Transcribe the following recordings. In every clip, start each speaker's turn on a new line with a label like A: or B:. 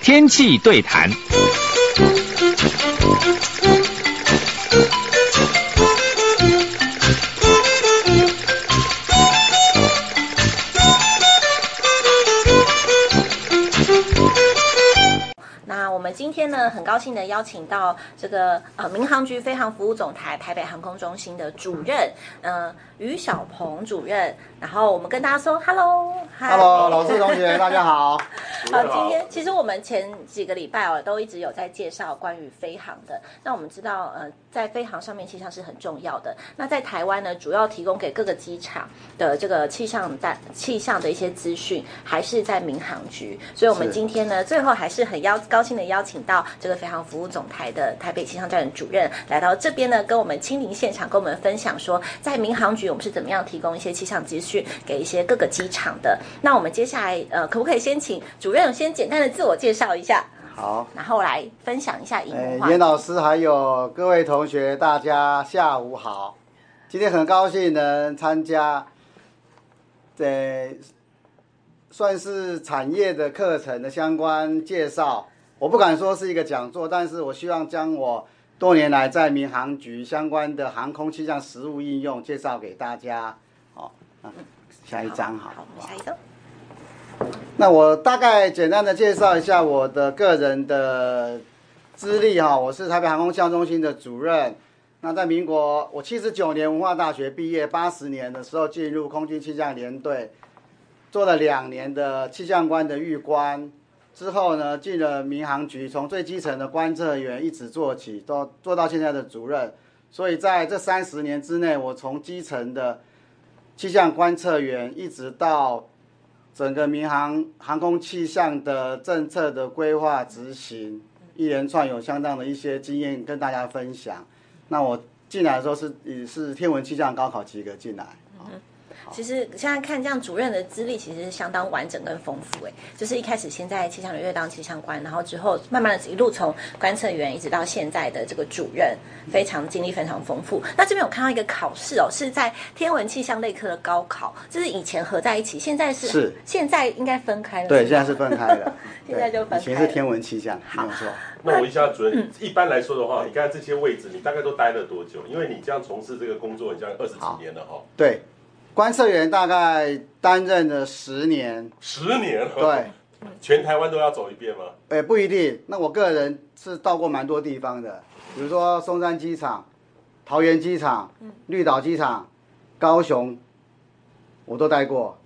A: 天气
B: 对谈。呢，很高兴的邀请到这个呃民航局飞航服务总台台北航空中心的主任，呃于小鹏主任。然后我们跟大家说，Hello，Hello，
C: 老师同学，大家好。
B: 好，今天其实我们前几个礼拜哦，都一直有在介绍关于飞航的。那我们知道，呃，在飞航上面气象是很重要的。那在台湾呢，主要提供给各个机场的这个气象带气象的一些资讯，还是在民航局。所以，我们今天呢，最后还是很邀高兴的邀请到这个飞航服务总台的台北气象站的主任来到这边呢，跟我们亲临现场，跟我们分享说，在民航局我们是怎么样提供一些气象资讯给一些各个机场的。那我们接下来，呃，可不可以先请主任先简单的自我介绍一下？
C: 好，
B: 然后来分享一下银幕。
C: 严老师还有各位同学，大家下午好。今天很高兴能参加，这算是产业的课程的相关介绍。我不敢说是一个讲座，但是我希望将我多年来在民航局相关的航空气象实务应用介绍给大家。好，下一张好。
B: 好，好下一张。
C: 那我大概简单的介绍一下我的个人的资历哈，我是台北航空气象中心的主任。那在民国，我七十九年文化大学毕业，八十年的时候进入空军气象联队，做了两年的气象官的预官。之后呢，进了民航局，从最基层的观测员一直做起，到做到现在的主任。所以在这三十年之内，我从基层的气象观测员，一直到整个民航航空气象的政策的规划执行，一连串有相当的一些经验跟大家分享。那我进来的时候是也是天文气象高考及格进来。
B: 其实现在看这样，主任的资历其实是相当完整跟丰富诶。就是一开始先在气象联队当气象官，然后之后慢慢的一路从观测员一直到现在的这个主任，非常经历非常丰富。那这边有看到一个考试哦，是在天文气象类科的高考，就是以前合在一起，现在是是现在应该分开了。
C: 对，现在是分开了，
B: 现在就分开了。
C: 以前是天文气象，没有错。
D: 那我问一下主任，一般来说的话，你刚才这些位置，你大概都待了多久？因为你这样从事这个工作，已经二十几年了哈。
C: 对。观测员大概担任了十年，
D: 十年，
C: 对，
D: 全台湾都要走一遍吗？
C: 哎，不一定。那我个人是到过蛮多地方的，比如说松山机场、桃园机场、绿岛机场、高雄，我都待过。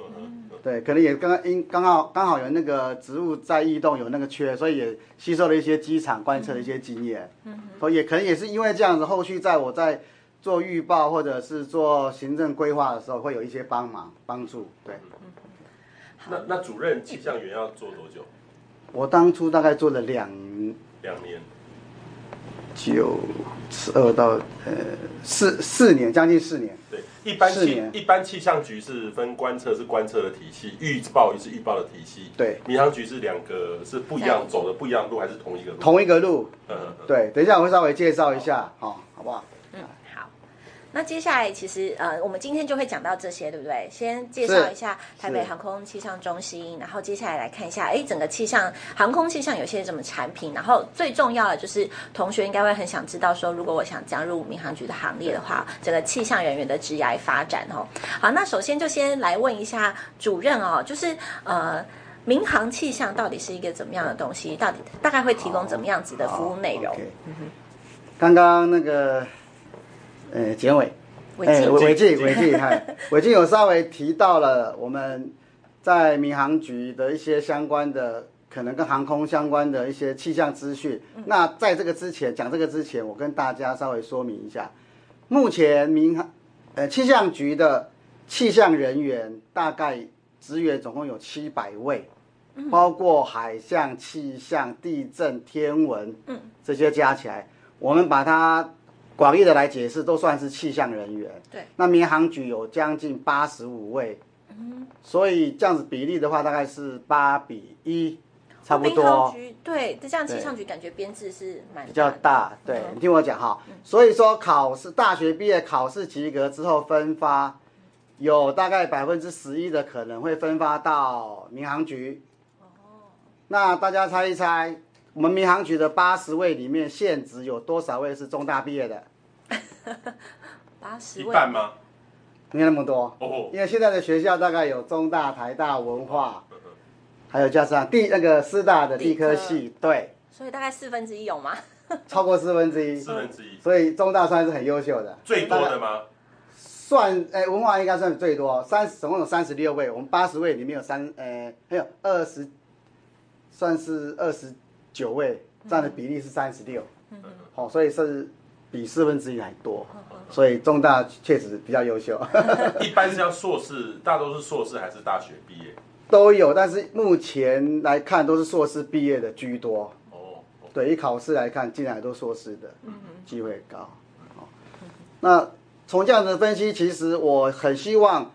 C: 对，可能也刚刚因刚好刚好有那个植物在异动，有那个缺，所以也吸收了一些机场观测的一些经验。嗯，所以也可能也是因为这样子，后续在我在。做预报或者是做行政规划的时候，会有一些帮忙帮助。对，
D: 那那主任气象员要做多久？
C: 我当初大概做了两
D: 两年，
C: 九十二到呃四四年，将近四年。
D: 对，一般气一般气象局是分观测是观测的体系，预报也是预报的体系。
C: 对，
D: 民航局是两个是不一样走的不一样路，还是同一个路？
C: 同一个路。对，等一下我会稍微介绍一下，好，好不好？
B: 那接下来其实呃，我们今天就会讲到这些，对不对？先介绍一下台北航空气象中心，然后接下来来看一下，哎，整个气象航空气象有些什么产品，然后最重要的就是同学应该会很想知道说，如果我想加入民航局的行列的话，整个气象人员的职涯发展哦。好，那首先就先来问一下主任哦，就是呃，民航气象到底是一个怎么样的东西？到底大概会提供怎么样子的服务内容？
C: 刚刚那个。呃，简伟，哎，伟记，伟记哈，伟记有稍微提到了我们在民航局的一些相关的，可能跟航空相关的一些气象资讯。那在这个之前，讲这个之前，我跟大家稍微说明一下，目前民航，呃，气象局的气象人员大概职员总共有七百位，包括海象、气象、地震、天文，这些加起来，我们把它。广义的来解释，都算是气象人员。
B: 对，
C: 那民航局有将近八十五位，嗯，所以这样子比例的话，大概是八比一，差不多。
B: 民航局对，这样气象局感觉编制是蛮
C: 比较大。对，嗯、你听我讲哈，所以说考试大学毕业考试及格之后分发，有大概百分之十一的可能会分发到民航局。那大家猜一猜，我们民航局的八十位里面，现职有多少位是中大毕业的？
B: 八十位。
D: 一半吗？
C: 没那么多。
D: 哦。
C: 因为现在的学校大概有中大、台大、文化，还有加上地那个师大的地科系，对。
B: 所以大概四分之一有吗？
C: 超过四分之一。
D: 四分之一。
C: 所以中大算是很优秀的。
D: 最多的吗？
C: 算，哎，文化应该算最多，三总共有三十六位，我们八十位里面有三，呃，还有二十。算是二十九位，占的比例是三十六，好，所以是比四分之一还多，所以中大确实比较优秀。
D: 一般是要硕士，大多是硕士还是大学毕业？
C: 都有，但是目前来看都是硕士毕业的居多。
D: 哦，
C: 对，以考试来看，进来都硕士的机会高。那从这样的分析，其实我很希望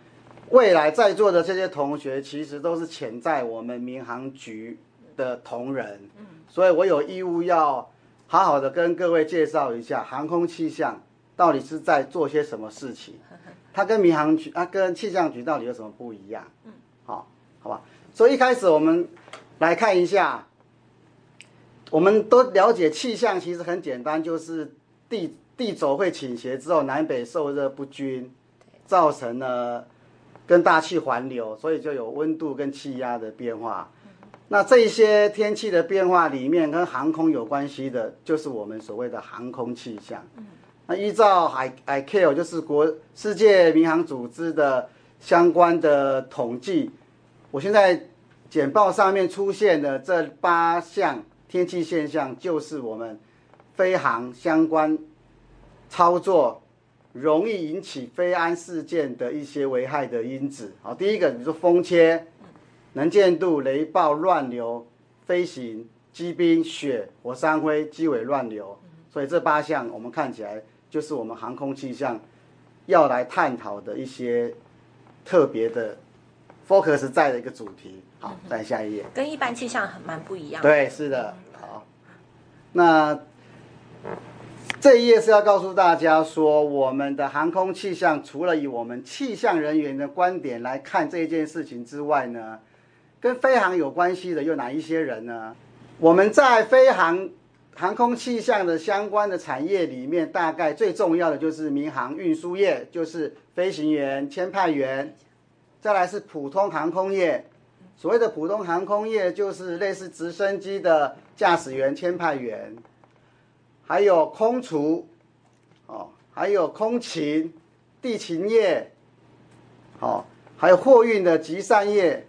C: 未来在座的这些同学，其实都是潜在我们民航局的同仁，所以我有义务要好好的跟各位介绍一下航空气象到底是在做些什么事情，它跟民航局、啊跟气象局到底有什么不一样？好，好吧。所以一开始我们来看一下，我们都了解气象其实很简单，就是地地轴会倾斜之后，南北受热不均，造成了跟大气环流，所以就有温度跟气压的变化。那这些天气的变化里面，跟航空有关系的，就是我们所谓的航空气象。那依照 ICAO 就是国世界民航组织的相关的统计，我现在简报上面出现的这八项天气现象，就是我们飞航相关操作容易引起飞安事件的一些危害的因子。好，第一个，比如说风切。能见度、雷暴、乱流、飞行、机冰、雪、火山灰、机尾乱流，所以这八项我们看起来就是我们航空气象要来探讨的一些特别的 focus 在的一个主题。好，再下一页。
B: 跟一般气象很蛮不一样。
C: 对，是的。好，那这一页是要告诉大家说，我们的航空气象除了以我们气象人员的观点来看这件事情之外呢，跟飞航有关系的有哪一些人呢？我们在飞航航空气象的相关的产业里面，大概最重要的就是民航运输业，就是飞行员、签派员；再来是普通航空业，所谓的普通航空业就是类似直升机的驾驶员、签派员，还有空厨，哦，还有空勤、地勤业，哦，还有货运的集散业。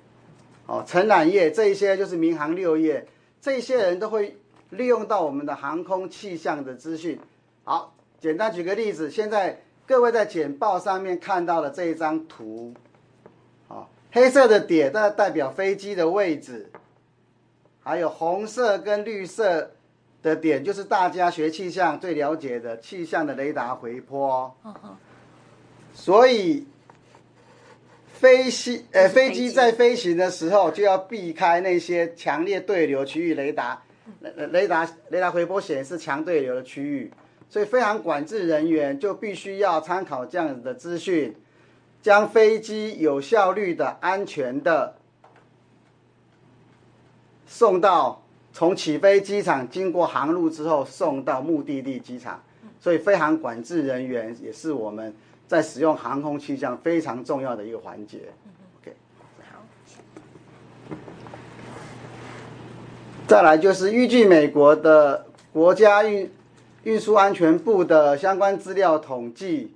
C: 哦，承揽业这一些就是民航六业，这些人都会利用到我们的航空气象的资讯。好，简单举个例子，现在各位在简报上面看到的这一张图，啊，黑色的点代代表飞机的位置，还有红色跟绿色的点就是大家学气象最了解的气象的雷达回波。所以。飞机，呃，飞机在飞行的时候就要避开那些强烈对流区域，雷达，雷达，雷达回波显示强对流的区域，所以飞行管制人员就必须要参考这样子的资讯，将飞机有效率的、安全的送到从起飞机场经过航路之后送到目的地机场，所以飞航管制人员也是我们。在使用航空气象非常重要的一个环节。OK，再来就是依据美国的国家运运输安全部的相关资料统计，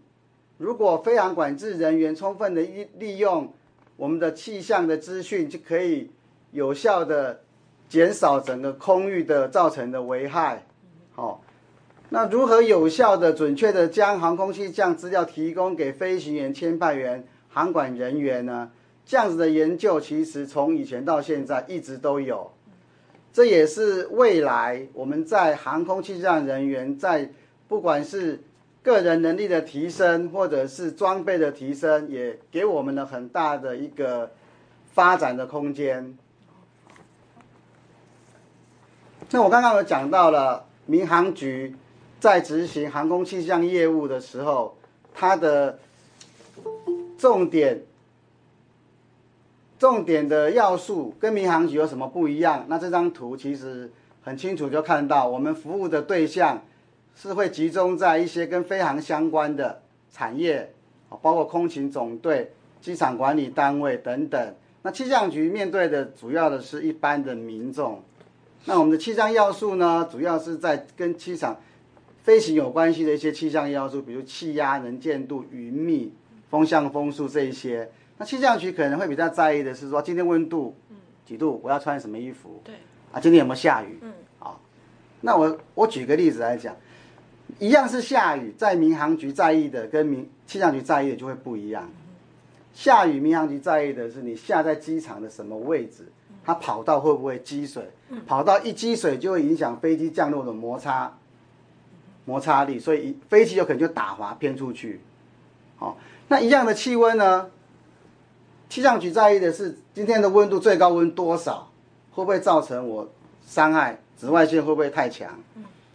C: 如果飞航管制人员充分的利利用我们的气象的资讯，就可以有效的减少整个空域的造成的危害。好。那如何有效的、准确的将航空气象资料提供给飞行员、签派员、航管人员呢？这样子的研究其实从以前到现在一直都有，这也是未来我们在航空气象人员在不管是个人能力的提升，或者是装备的提升，也给我们了很大的一个发展的空间。那我刚刚有讲到了民航局。在执行航空气象业务的时候，它的重点重点的要素跟民航局有什么不一样？那这张图其实很清楚就看到，我们服务的对象是会集中在一些跟飞航相关的产业，包括空勤总队、机场管理单位等等。那气象局面对的主要的是一般的民众。那我们的气象要素呢，主要是在跟机场飞行有关系的一些气象要素，比如气压、能见度、云密、风向、风速这一些。那气象局可能会比较在意的是说，今天温度几度，我要穿什么衣服？对。啊，今天有没有下雨？嗯。好，那我我举个例子来讲，一样是下雨，在民航局在意的跟民气象局在意的就会不一样。下雨，民航局在意的是你下在机场的什么位置。它跑道会不会积水？跑道一积水就会影响飞机降落的摩擦摩擦力，所以飞机有可能就打滑偏出去。好，那一样的气温呢？气象局在意的是今天的温度最高温多少，会不会造成我伤害？紫外线会不会太强？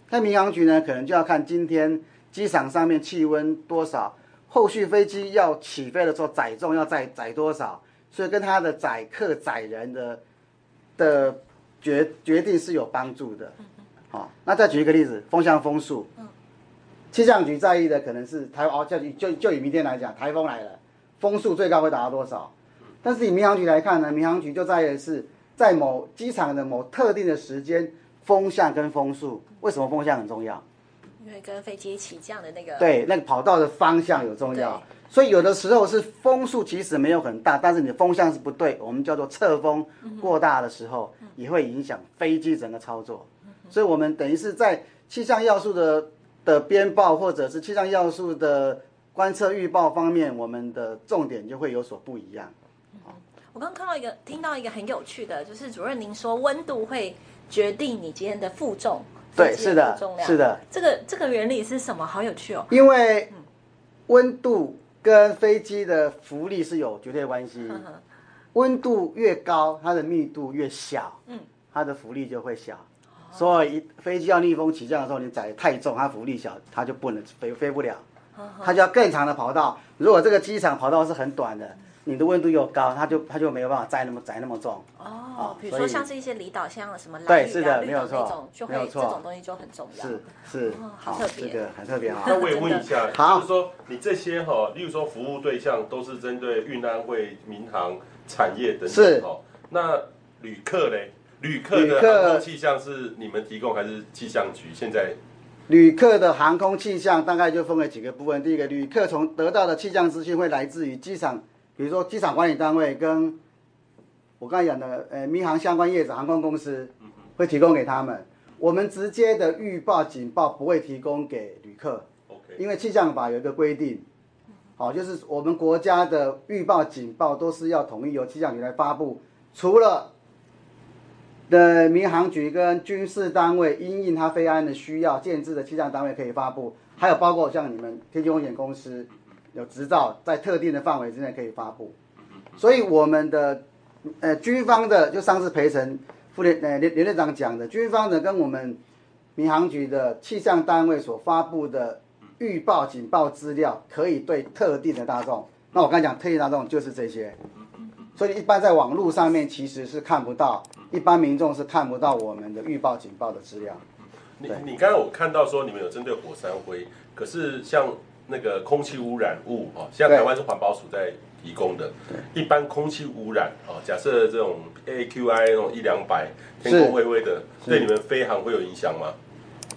C: 那民航局呢？可能就要看今天机场上面气温多少，后续飞机要起飞的时候载重要载载多少，所以跟它的载客载人的。的决决定是有帮助的，好，那再举一个例子，风向风速，气象局在意的可能是台哦，就就就以明天来讲，台风来了，风速最高会达到多少？但是以民航局来看呢，民航局就在意的是在某机场的某特定的时间，风向跟风速，为什么风向很重要？
B: 因为跟飞机起降的那个
C: 对那个跑道的方向有重要。所以有的时候是风速其实没有很大，但是你的风向是不对，我们叫做侧风过大的时候，也会影响飞机整个操作。所以我们等于是在气象要素的的编报或者是气象要素的观测预报方面，我们的重点就会有所不一样。
B: 我刚刚看到一个，听到一个很有趣的，就是主任您说温度会决定你今天的负重，
C: 对，是的，是的，
B: 这个这个原理是什么？好有趣哦，
C: 因为温度。跟飞机的浮力是有绝对关系，温度越高，它的密度越小，嗯，它的浮力就会小。所以一飞机要逆风起降的时候，你载太重，它浮力小，它就不能飞，飞不了，它就要更长的跑道。如果这个机场跑道是很短的。你的温度又高，它就它就没有办法载那么载那么重。
B: 哦，比如说像是一些离岛像什么
C: 对，是的，没有错，
B: 就会这种东西就很重要。
C: 是是，好特别，这个很特别。
D: 那我也问一下，好，就是说你这些哈，例如说服务对象都是针对运安会、民航产业等等哈。那旅客嘞？旅客的航空气象是你们提供还是气象局？现在
C: 旅客的航空气象大概就分为几个部分。第一个，旅客从得到的气象资讯会来自于机场。比如说机场管理单位跟我刚才讲的，呃，民航相关业者、航空公司会提供给他们。我们直接的预报警报不会提供给旅客，OK？，因为气象法有一个规定，好，就是我们国家的预报警报都是要统一由气象局来发布，除了的民航局跟军事单位因应它飞安的需要建制的气象单位可以发布，还有包括像你们天气风险公司。有执照，在特定的范围之内可以发布，所以我们的呃军方的，就上次培成副连呃连连队长讲的，军方的跟我们民航局的气象单位所发布的预报警报资料，可以对特定的大众。那我刚才讲特定大众就是这些，所以一般在网络上面其实是看不到，一般民众是看不到我们的预报警报的资料。
D: 你你刚才我看到说你们有针对火山灰，可是像。那个空气污染物哦，像台湾是环保署在提供的。一般空气污染哦，假设这种 AQI 那种一两百，天空灰灰的，对你们飞航会有影响吗？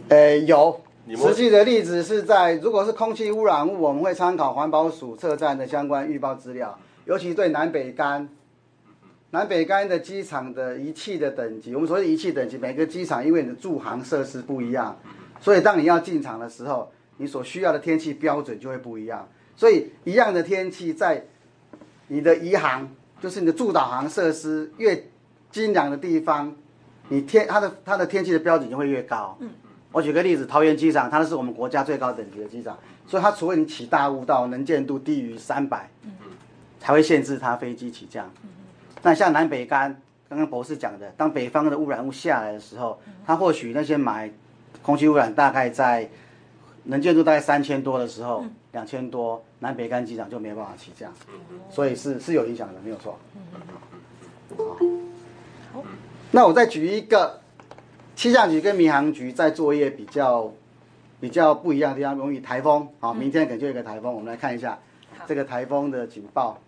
C: 呃，有。实际的例子是在，如果是空气污染物，我们会参考环保署测站的相关预报资料，尤其对南北干，南北干的机场的仪器的等级，我们所谓仪器等级，每个机场因为你的驻航设施不一样，所以当你要进场的时候。你所需要的天气标准就会不一样，所以一样的天气在你的移航，就是你的驻导航设施越精良的地方，你天它的它的天气的标准就会越高。嗯，我举个例子，桃园机场它是我们国家最高等级的机场，所以它除非你起大雾到能见度低于三百，嗯，才会限制它飞机起降。嗯，那像南北竿，刚刚博士讲的，当北方的污染物下来的时候，它或许那些霾空气污染大概在。能见度大概三千多的时候，两千多，南北竿机场就没办法起降，所以是是有影响的，没有错。好，那我再举一个气象局跟民航局在作业比较比较不一样的地方，容易台风。好，明天可能就有一个台风，我们来看一下这个台风的警报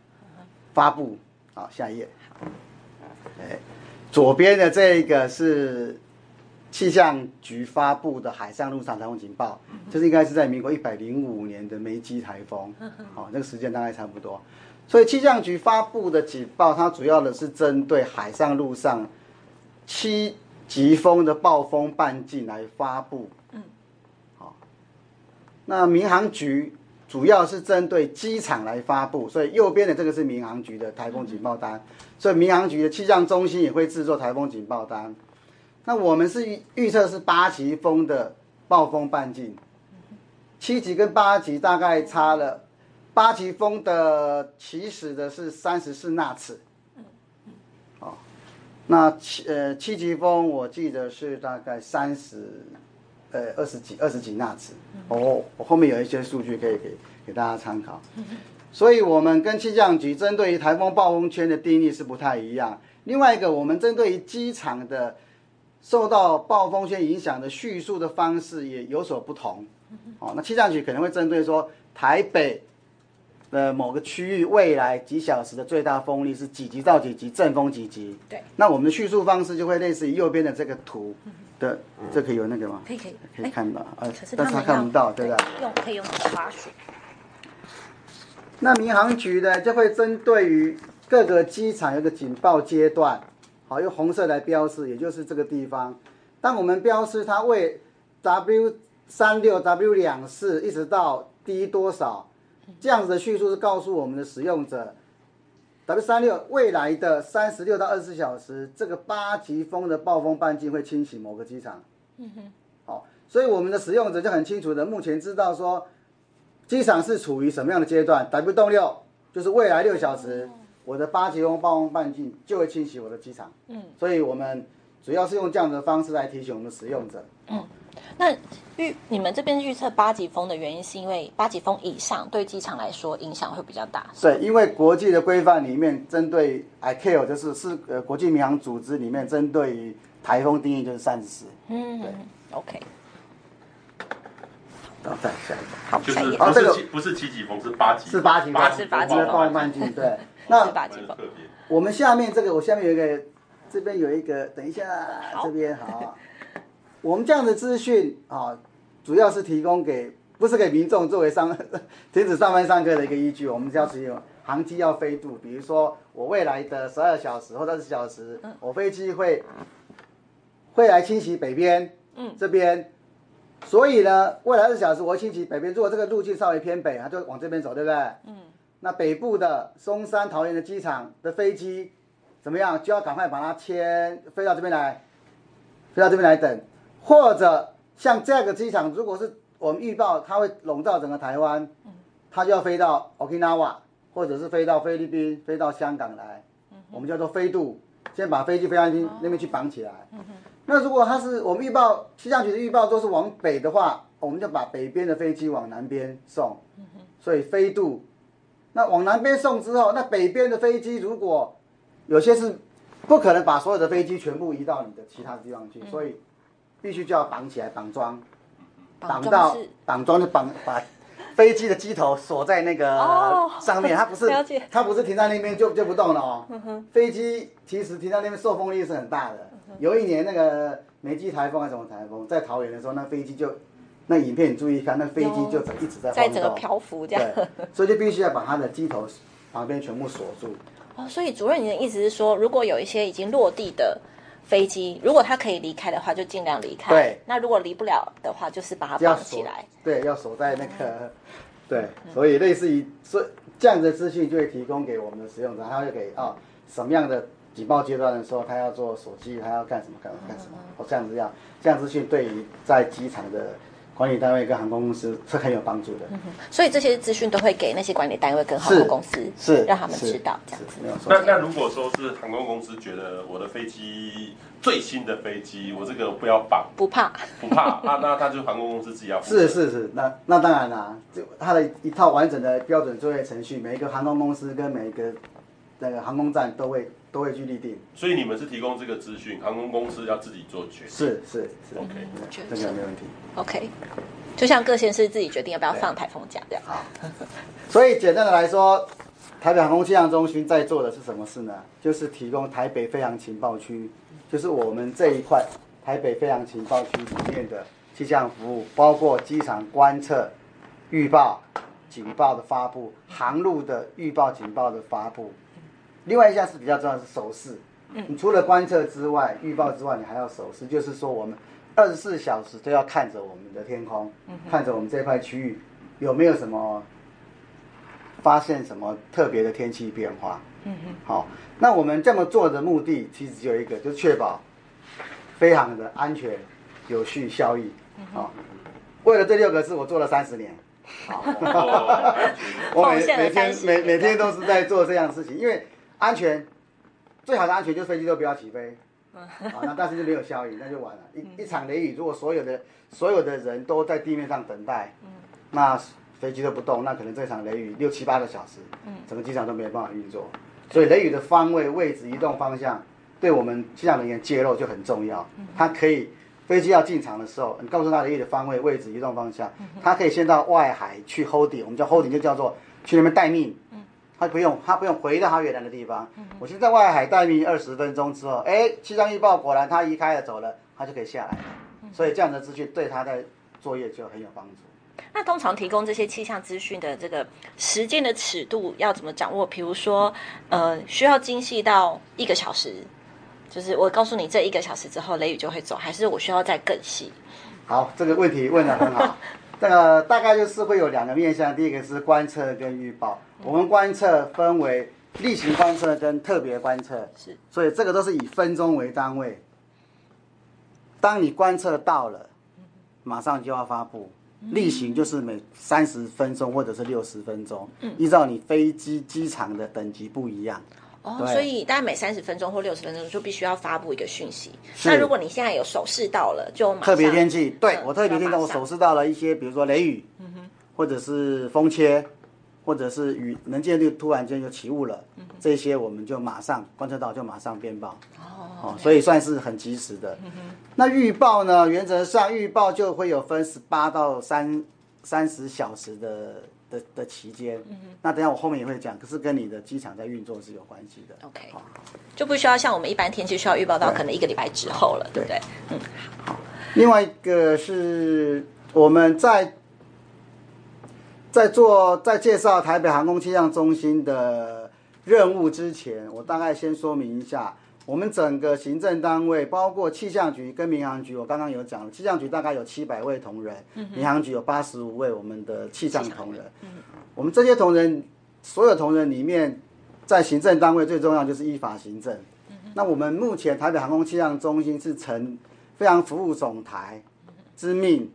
C: 发布。好，下一页。哎，左边的这一个是气象局发布的海上陆上台风警报，这是应该是在民国一百零五年的梅基台风，好，那个时间大概差不多。所以气象局发布的警报，它主要的是针对海上陆上七级风的暴风半径来发布。嗯，好，那民航局。主要是针对机场来发布，所以右边的这个是民航局的台风警报单，所以民航局的气象中心也会制作台风警报单。那我们是预测是八级风的暴风半径，七级跟八级大概差了，八级风的起始的是三十四纳尺，好，那七呃七级风我记得是大概三十。呃，二十几二十几纳尺，哦，我后面有一些数据可以给给大家参考。所以，我们跟气象局针对于台风暴风圈的定义是不太一样。另外一个，我们针对于机场的受到暴风圈影响的叙述的方式也有所不同。哦，那气象局可能会针对说台北的某个区域未来几小时的最大风力是几级到几级，阵风几级。对。那我们的叙述方式就会类似于右边的这个图。的，这可以有那个吗？
B: 可以可以，
C: 可以看到，呃、
B: 欸，
C: 但是他看不到，对不对？
B: 用可以用滑鼠。
C: 那民航局呢，就会针对于各个机场有个警报阶段，好，用红色来标示，也就是这个地方。当我们标示它为 W 三六 W 两四一直到低多少，这样子的叙述是告诉我们的使用者。W 三六未来的三十六到二十四小时，这个八级风的暴风半径会侵袭某个机场。嗯哼，好，所以我们的使用者就很清楚的，目前知道说，机场是处于什么样的阶段。W 动六就是未来六小时，我的八级风暴风半径就会侵袭我的机场。嗯，所以我们主要是用这样的方式来提醒我们的使用者。
B: 嗯。那预你们这边预测八级风的原因，是因为八级风以上对机场来说影响会比较大。
C: 对，因为国际的规范里面，针对 ICAO 就是是呃国际民航组织里面针对于台风定义就是三十四。嗯，对，OK。好，再下一个。
D: 好，下一个。哦，这个不是七级风，是八级。
C: 是八级风。
B: 八级风。
C: 暴风半径，对。那八级风。我们下面这个，我下面有一个，这边有一个，等一下，这边好。我们这样的资讯啊，主要是提供给不是给民众作为上 停止上班上课的一个依据。我们要使用航机要飞度，比如说我未来的十二小时或者二十小时，我飞机会会来侵袭北边，嗯，这边，所以呢，未来二十小时我会侵袭北边。如果这个路径稍微偏北，它就往这边走，对不对？嗯，那北部的松山、桃园的机场的飞机怎么样？就要赶快把它迁飞到这边来，飞到这边来等。或者像这个机场，如果是我们预报它会笼罩整个台湾，它就要飞到 Okinawa，或者是飞到菲律宾、飞到香港来，我们叫做飞渡，先把飞机飞到那边那边去绑起来。那如果它是我们预报气象局的预报都是往北的话，我们就把北边的飞机往南边送，所以飞渡。那往南边送之后，那北边的飞机如果有些是不可能把所有的飞机全部移到你的其他地方去，所以。必须就要绑起来，绑桩，绑到绑桩就绑把飞机的机头锁在那个上面，它不是 它不是停在那边就就不动了哦。飞机其实停在那边受风力是很大的。有一年那个梅基台风还是什么台风，在桃园的时候，那飞机就那影片你注意看，那飞机就一直在
B: 在整个漂浮这样。
C: 所以就必须要把它的机头旁边全部锁住。
B: 哦，所以主任，你的意思是说，如果有一些已经落地的。飞机如果他可以离开的话，就尽量离开。
C: 对，
B: 那如果离不了的话，就是把它绑起来。
C: 对，要锁在那个。嗯、对，所以类似于所这样的资讯就会提供给我们的使用者，他会给啊、哦、什么样的警报阶段的时候，他要做锁机，他要干什么干干什么。哦，这样子要这样资讯对于在机场的管理单位跟航空公司是很有帮助的。
B: 嗯哼，所以这些资讯都会给那些管理单位跟航空公司，
C: 是，是
B: 让他们知道这样子。
C: 没有错。
D: 那那如果说是航空公司觉得我的飞机最新的飞机，我这个不要绑，
B: 不怕，
D: 不怕，那那他就航空公司自己要。
C: 是是是，那那当然啦，就它的一套完整的标准作业程序，每一个航空公司跟每一个那个航空站都会都会去立定。
D: 所以你们是提供这个资讯，航空公司要自己做决定。
C: 是是是
D: ，OK，
C: 这个没问题。
B: OK，就像各县市自己决定要不要放台风假这样。
C: 好，所以简单的来说，台北航空气象中心在做的是什么事呢？就是提供台北飞航情报区，就是我们这一块台北飞航情报区里面的气象服务，包括机场观测、预报、警报的发布，航路的预报警报的发布。另外一项是比较重要的是手势，你除了观测之外、预报之外，你还要守势，就是说我们二十四小时都要看着我们的天空，看着我们这块区域有没有什么发现什么特别的天气变化。嗯嗯。好，那我们这么做的目的其实只有一个，就是确保飞航的安全、有序、效益。好，为了这六个字，我做了三十年。好，我每每天每每天都是在做这样的事情，因为。安全，最好的安全就是飞机都不要起飞，啊，那但是就没有效益，那就完了。一一场雷雨，如果所有的所有的人都在地面上等待，那飞机都不动，那可能这场雷雨六七八个小时，整个机场都没有办法运作。所以雷雨的方位、位置、移动方向，对我们机场人员揭露就很重要。它可以飞机要进场的时候，你告诉他雷雨的方位、位置、移动方向，它可以先到外海去 holding，我们叫 holding 就叫做去那边待命。他不用，他不用回到他原来的地方。嗯、我现在外海待命二十分钟之后，哎，气象预报果然他移开了走了，他就可以下来所以这样的资讯对他的作业就很有帮助。
B: 那通常提供这些气象资讯的这个时间的尺度要怎么掌握？比如说，呃，需要精细到一个小时，就是我告诉你这一个小时之后雷雨就会走，还是我需要再更细？
C: 好，这个问题问的很好。这个大概就是会有两个面向，第一个是观测跟预报。我们观测分为例行观测跟特别观测，是，所以这个都是以分钟为单位。当你观测到了，马上就要发布。例行就是每三十分钟或者是六十分钟，依照你飞机机场的等级不一样。
B: 哦，所以大概每三十分钟或六十分钟就必须要发布一个讯息。那如果你现在有手势到了，就
C: 特别天气，对、嗯、我特别天气，我手势到了一些，比如说雷雨，嗯、或者是风切，或者是雨能见度突然间就起雾了，嗯、这些我们就马上观测到就马上编报。哦，哦，所以算是很及时的。嗯、哼那预报呢？原则上预报就会有分十八到三三十小时的。的的期间，嗯、那等下我后面也会讲，可是跟你的机场在运作是有关系的。
B: OK，好就不需要像我们一般天气需要预报到可能一个礼拜之后了，对不对？对嗯，好。
C: 另外一个是我们在在做在介绍台北航空气象中心的任务之前，我大概先说明一下。我们整个行政单位，包括气象局跟民航局，我刚刚有讲了，气象局大概有七百位同仁，嗯、民航局有八十五位我们的气象同仁。嗯、我们这些同仁，所有同仁里面，在行政单位最重要就是依法行政。那我们目前台北航空气象中心是承非常服务总台之命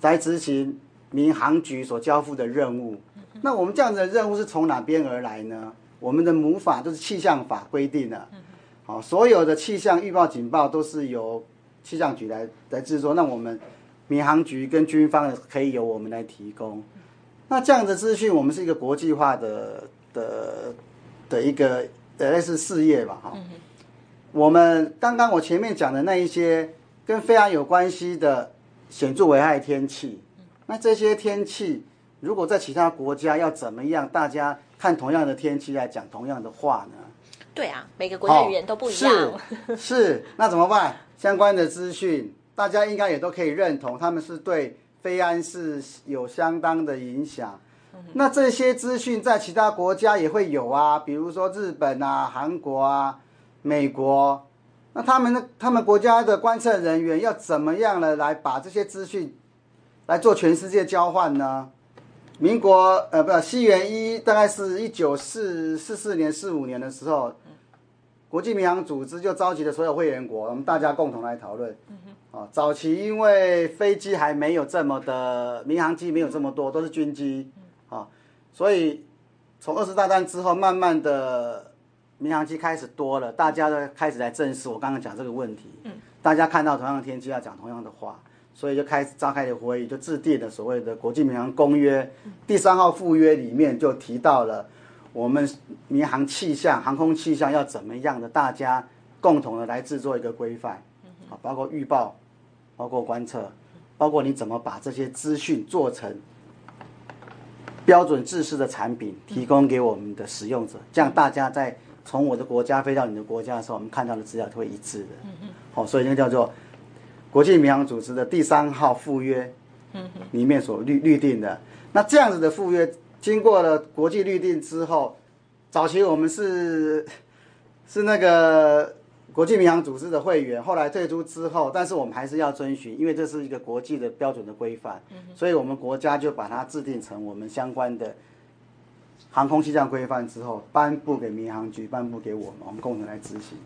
C: 来执行民航局所交付的任务。那我们这样子的任务是从哪边而来呢？我们的母法就是气象法规定的。好，所有的气象预报警报都是由气象局来来制作，那我们民航局跟军方可以由我们来提供。那这样的资讯，我们是一个国际化的的的一个类似事业吧，哈。我们刚刚我前面讲的那一些跟飞航有关系的显著危害天气，那这些天气如果在其他国家要怎么样，大家看同样的天气来讲同样的话呢？
B: 对啊，每个国家语言都不一样。
C: 哦、是是，那怎么办？相关的资讯，大家应该也都可以认同，他们是对非安是有相当的影响。那这些资讯在其他国家也会有啊，比如说日本啊、韩国啊、美国，那他们的他们国家的观测人员要怎么样呢？来把这些资讯来做全世界交换呢？民国呃，不，西元一大概是一九四四四年四五年的时候。国际民航组织就召集了所有会员国，我们大家共同来讨论。啊，早期因为飞机还没有这么的，民航机没有这么多，都是军机，啊，所以从二次大战之后，慢慢的民航机开始多了，大家都开始来正视我刚刚讲这个问题。大家看到同样的天气要讲同样的话，所以就开始召开了会议，就制定了所谓的国际民航公约第三号附约里面就提到了我们民航气象、航空气象要怎么样的，大家共同的来制作一个规范。啊，包括预报，包括观测，包括你怎么把这些资讯做成标准制式的产品，提供给我们的使用者，这样大家在从我的国家飞到你的国家的时候，我们看到的资料就会一致的。好，所以那个叫做国际民航组织的第三号附约里面所律律定的。那这样子的附约，经过了国际律定之后，早期我们是 是那个。国际民航组织的会员后来退出之后，但是我们还是要遵循，因为这是一个国际的标准的规范，所以我们国家就把它制定成我们相关的航空气象规范之后，颁布给民航局，颁布给我们，我们共同来执行。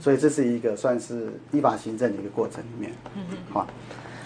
C: 所以这是一个算是依法行政的一个过程里面。好，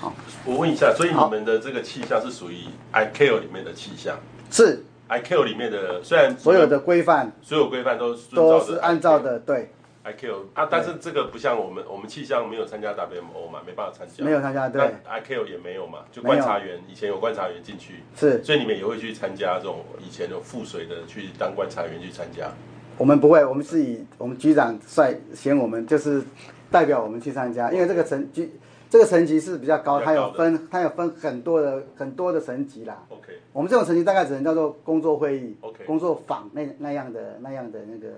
C: 好，
D: 我问一下，所以你们的这个气象是属于 ICAO 里面的气象？
C: 是
D: ICAO 里面的，虽然
C: 所有的规范，
D: 所有规范都
C: 都是按照的，对。
D: ICAO 啊，但是这个不像我们，我们气象没有参加 WMO 嘛，没办法参加。
C: 没有参加，对。
D: ICAO 也没有嘛，就观察员，以前有观察员进去，
C: 是，
D: 所以你们也会去参加这种以前有附水的去当观察员去参加。
C: 我们不会，我们是以我们局长率先，我们就是代表我们去参加，因为这个层级这个层级是比较高，它有分，它有分很多的很多的层级啦。
D: OK，
C: 我们这种层级大概只能叫做工作会议
D: ，OK，
C: 工作坊那那样的那样的那个。